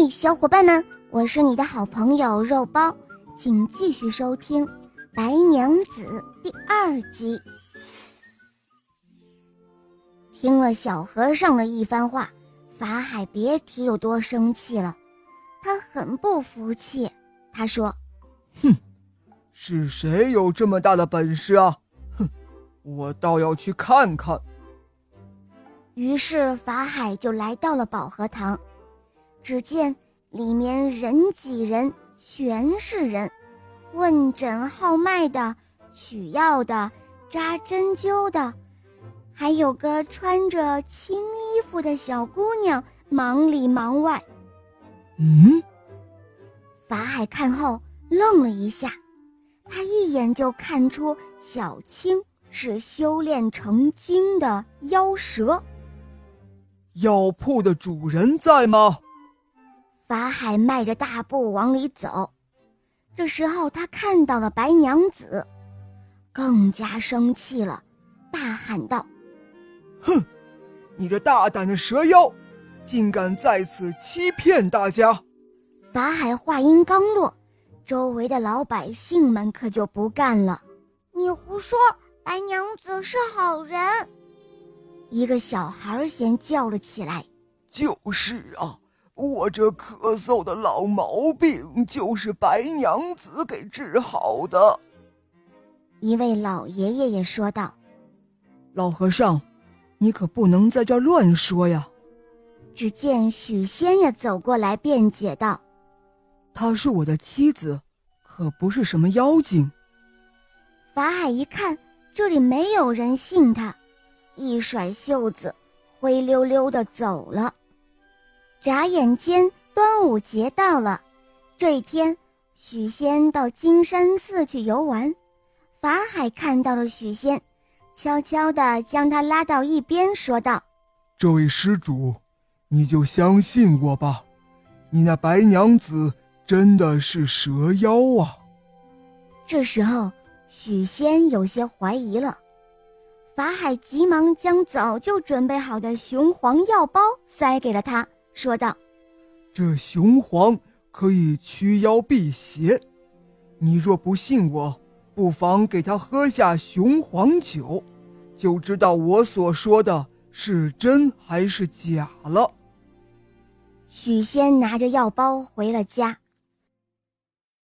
嘿，小伙伴们，我是你的好朋友肉包，请继续收听《白娘子》第二集。听了小和尚的一番话，法海别提有多生气了。他很不服气，他说：“哼，是谁有这么大的本事啊？哼，我倒要去看看。”于是法海就来到了保和堂，只见里面人挤人，全是人，问诊号脉的、取药的、扎针灸的，还有个穿着青衣服的小姑娘，忙里忙外。嗯，法海看后愣了一下，他一眼就看出小青是修炼成精的妖蛇。药铺的主人在吗？法海迈着大步往里走，这时候他看到了白娘子，更加生气了，大喊道：“哼，你这大胆的蛇妖，竟敢在此欺骗大家！”法海话音刚落，周围的老百姓们可就不干了：“你胡说，白娘子是好人。”一个小孩先叫了起来：“就是啊，我这咳嗽的老毛病就是白娘子给治好的。”一位老爷爷也说道：“老和尚，你可不能在这乱说呀！”只见许仙也走过来辩解道：“她是我的妻子，可不是什么妖精。”法海一看，这里没有人信他。一甩袖子，灰溜溜的走了。眨眼间，端午节到了。这一天，许仙到金山寺去游玩，法海看到了许仙，悄悄地将他拉到一边，说道：“这位施主，你就相信我吧，你那白娘子真的是蛇妖啊。”这时候，许仙有些怀疑了。法海急忙将早就准备好的雄黄药包塞给了他，说道：“这雄黄可以驱妖辟邪，你若不信我，不妨给他喝下雄黄酒，就知道我所说的是真还是假了。”许仙拿着药包回了家，